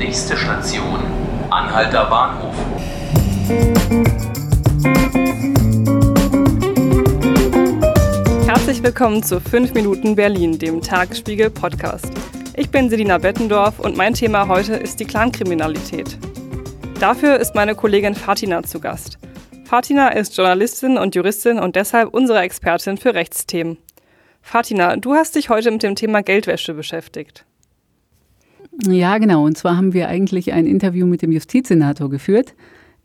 Nächste Station, Anhalter Bahnhof. Herzlich willkommen zu 5 Minuten Berlin, dem Tagesspiegel Podcast. Ich bin Selina Bettendorf und mein Thema heute ist die Clankriminalität. Dafür ist meine Kollegin Fatina zu Gast. Fatina ist Journalistin und Juristin und deshalb unsere Expertin für Rechtsthemen. Fatina, du hast dich heute mit dem Thema Geldwäsche beschäftigt. Ja, genau. Und zwar haben wir eigentlich ein Interview mit dem Justizsenator geführt.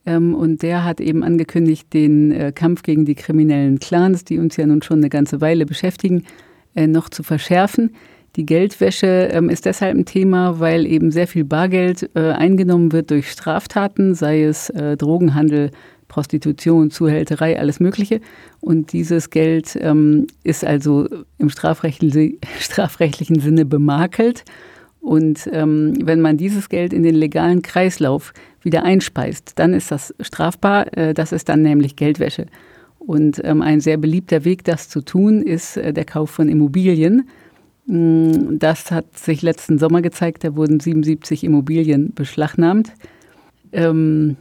Ähm, und der hat eben angekündigt, den äh, Kampf gegen die kriminellen Clans, die uns ja nun schon eine ganze Weile beschäftigen, äh, noch zu verschärfen. Die Geldwäsche ähm, ist deshalb ein Thema, weil eben sehr viel Bargeld äh, eingenommen wird durch Straftaten, sei es Drogenhandel, Prostitution, Zuhälterei, alles Mögliche. Und dieses Geld ähm, ist also im strafrechtlichen, strafrechtlichen Sinne bemakelt. Und ähm, wenn man dieses Geld in den legalen Kreislauf wieder einspeist, dann ist das strafbar. Äh, das ist dann nämlich Geldwäsche. Und ähm, ein sehr beliebter Weg, das zu tun, ist äh, der Kauf von Immobilien. Mm, das hat sich letzten Sommer gezeigt. Da wurden 77 Immobilien beschlagnahmt. Ähm,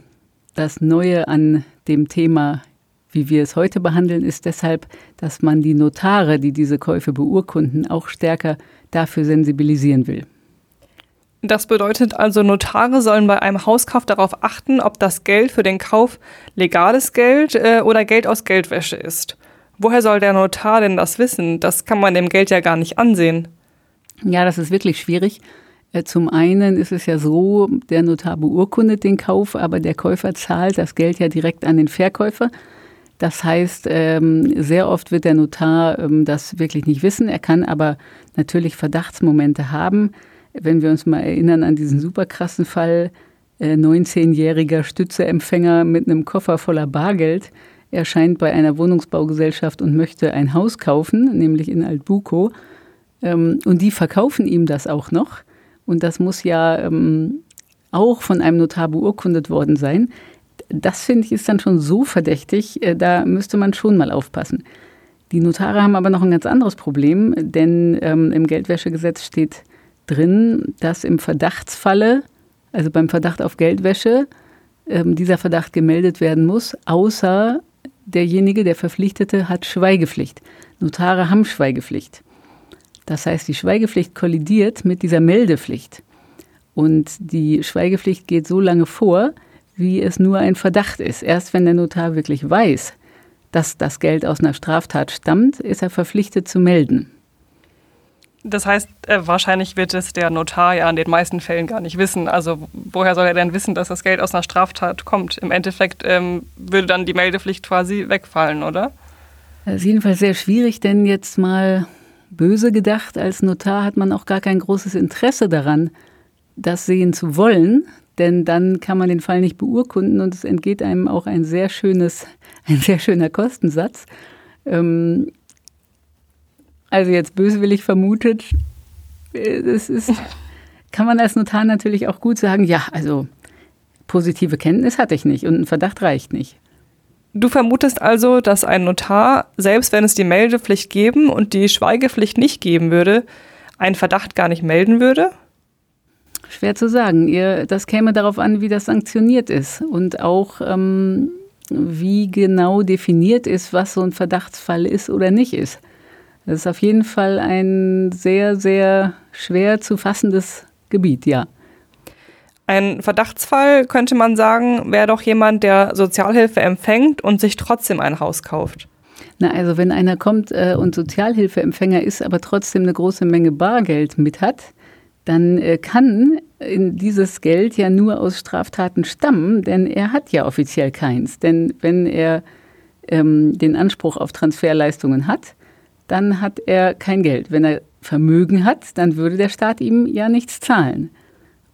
das Neue an dem Thema, wie wir es heute behandeln, ist deshalb, dass man die Notare, die diese Käufe beurkunden, auch stärker dafür sensibilisieren will. Das bedeutet also, Notare sollen bei einem Hauskauf darauf achten, ob das Geld für den Kauf legales Geld äh, oder Geld aus Geldwäsche ist. Woher soll der Notar denn das wissen? Das kann man dem Geld ja gar nicht ansehen. Ja, das ist wirklich schwierig. Äh, zum einen ist es ja so, der Notar beurkundet den Kauf, aber der Käufer zahlt das Geld ja direkt an den Verkäufer. Das heißt, ähm, sehr oft wird der Notar ähm, das wirklich nicht wissen. Er kann aber natürlich Verdachtsmomente haben wenn wir uns mal erinnern an diesen super krassen Fall, 19-jähriger äh, Stützeempfänger mit einem Koffer voller Bargeld erscheint bei einer Wohnungsbaugesellschaft und möchte ein Haus kaufen, nämlich in Altbuko. Ähm, und die verkaufen ihm das auch noch. Und das muss ja ähm, auch von einem Notar beurkundet worden sein. Das finde ich ist dann schon so verdächtig, äh, da müsste man schon mal aufpassen. Die Notare haben aber noch ein ganz anderes Problem, denn ähm, im Geldwäschegesetz steht drin, dass im Verdachtsfalle, also beim Verdacht auf Geldwäsche, ähm, dieser Verdacht gemeldet werden muss, außer derjenige, der Verpflichtete, hat Schweigepflicht. Notare haben Schweigepflicht. Das heißt, die Schweigepflicht kollidiert mit dieser Meldepflicht. Und die Schweigepflicht geht so lange vor, wie es nur ein Verdacht ist. Erst wenn der Notar wirklich weiß, dass das Geld aus einer Straftat stammt, ist er verpflichtet zu melden. Das heißt, äh, wahrscheinlich wird es der Notar ja in den meisten Fällen gar nicht wissen. Also woher soll er denn wissen, dass das Geld aus einer Straftat kommt? Im Endeffekt ähm, würde dann die Meldepflicht quasi wegfallen, oder? Das ist jedenfalls sehr schwierig, denn jetzt mal böse gedacht, als Notar hat man auch gar kein großes Interesse daran, das sehen zu wollen, denn dann kann man den Fall nicht beurkunden und es entgeht einem auch ein sehr schönes, ein sehr schöner Kostensatz. Ähm, also jetzt böswillig vermutet, das ist, kann man als Notar natürlich auch gut sagen, ja, also positive Kenntnis hatte ich nicht und ein Verdacht reicht nicht. Du vermutest also, dass ein Notar, selbst wenn es die Meldepflicht geben und die Schweigepflicht nicht geben würde, einen Verdacht gar nicht melden würde? Schwer zu sagen. Ihr, das käme darauf an, wie das sanktioniert ist und auch ähm, wie genau definiert ist, was so ein Verdachtsfall ist oder nicht ist. Das ist auf jeden Fall ein sehr, sehr schwer zu fassendes Gebiet, ja. Ein Verdachtsfall könnte man sagen, wäre doch jemand, der Sozialhilfe empfängt und sich trotzdem ein Haus kauft. Na, also wenn einer kommt äh, und Sozialhilfeempfänger ist, aber trotzdem eine große Menge Bargeld mit hat, dann äh, kann dieses Geld ja nur aus Straftaten stammen, denn er hat ja offiziell keins. Denn wenn er ähm, den Anspruch auf Transferleistungen hat, dann hat er kein Geld. Wenn er Vermögen hat, dann würde der Staat ihm ja nichts zahlen.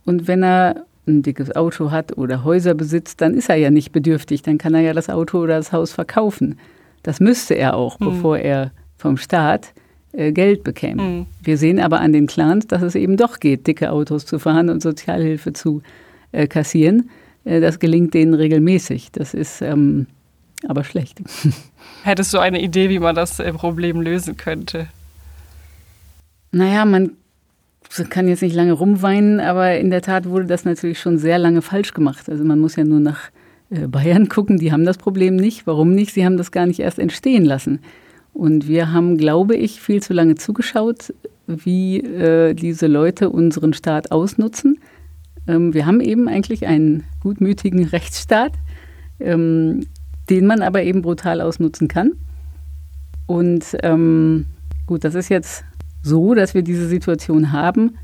Und wenn er ein dickes Auto hat oder Häuser besitzt, dann ist er ja nicht bedürftig, dann kann er ja das Auto oder das Haus verkaufen. Das müsste er auch, hm. bevor er vom Staat äh, Geld bekäme. Hm. Wir sehen aber an den Clans, dass es eben doch geht, dicke Autos zu fahren und Sozialhilfe zu äh, kassieren. Äh, das gelingt denen regelmäßig. Das ist ähm, aber schlecht. Hättest du eine Idee, wie man das äh, Problem lösen könnte? Naja, man kann jetzt nicht lange rumweinen, aber in der Tat wurde das natürlich schon sehr lange falsch gemacht. Also man muss ja nur nach äh, Bayern gucken, die haben das Problem nicht. Warum nicht? Sie haben das gar nicht erst entstehen lassen. Und wir haben, glaube ich, viel zu lange zugeschaut, wie äh, diese Leute unseren Staat ausnutzen. Ähm, wir haben eben eigentlich einen gutmütigen Rechtsstaat, ähm, den man aber eben brutal ausnutzen kann. Und ähm, gut, das ist jetzt so, dass wir diese Situation haben.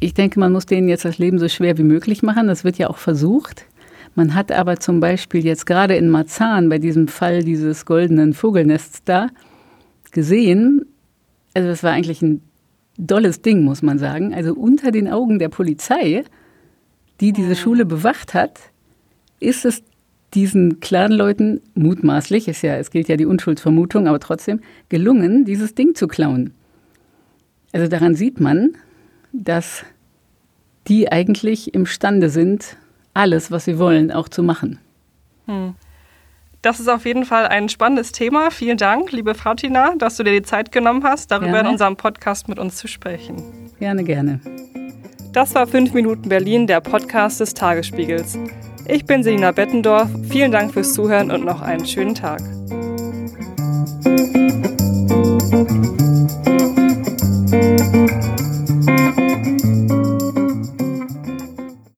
Ich denke, man muss denen jetzt das Leben so schwer wie möglich machen. Das wird ja auch versucht. Man hat aber zum Beispiel jetzt gerade in Marzahn bei diesem Fall dieses goldenen Vogelnests da gesehen, also das war eigentlich ein dolles Ding, muss man sagen. Also unter den Augen der Polizei, die diese Schule bewacht hat, ist es diesen Clanleuten mutmaßlich, ist ja, es gilt ja die Unschuldsvermutung, aber trotzdem gelungen, dieses Ding zu klauen. Also daran sieht man, dass die eigentlich imstande sind, alles, was sie wollen, auch zu machen. Hm. Das ist auf jeden Fall ein spannendes Thema. Vielen Dank, liebe Fatina, dass du dir die Zeit genommen hast, darüber gerne. in unserem Podcast mit uns zu sprechen. Gerne, gerne. Das war 5 Minuten Berlin, der Podcast des Tagesspiegels. Ich bin Selina Bettendorf. Vielen Dank fürs Zuhören und noch einen schönen Tag.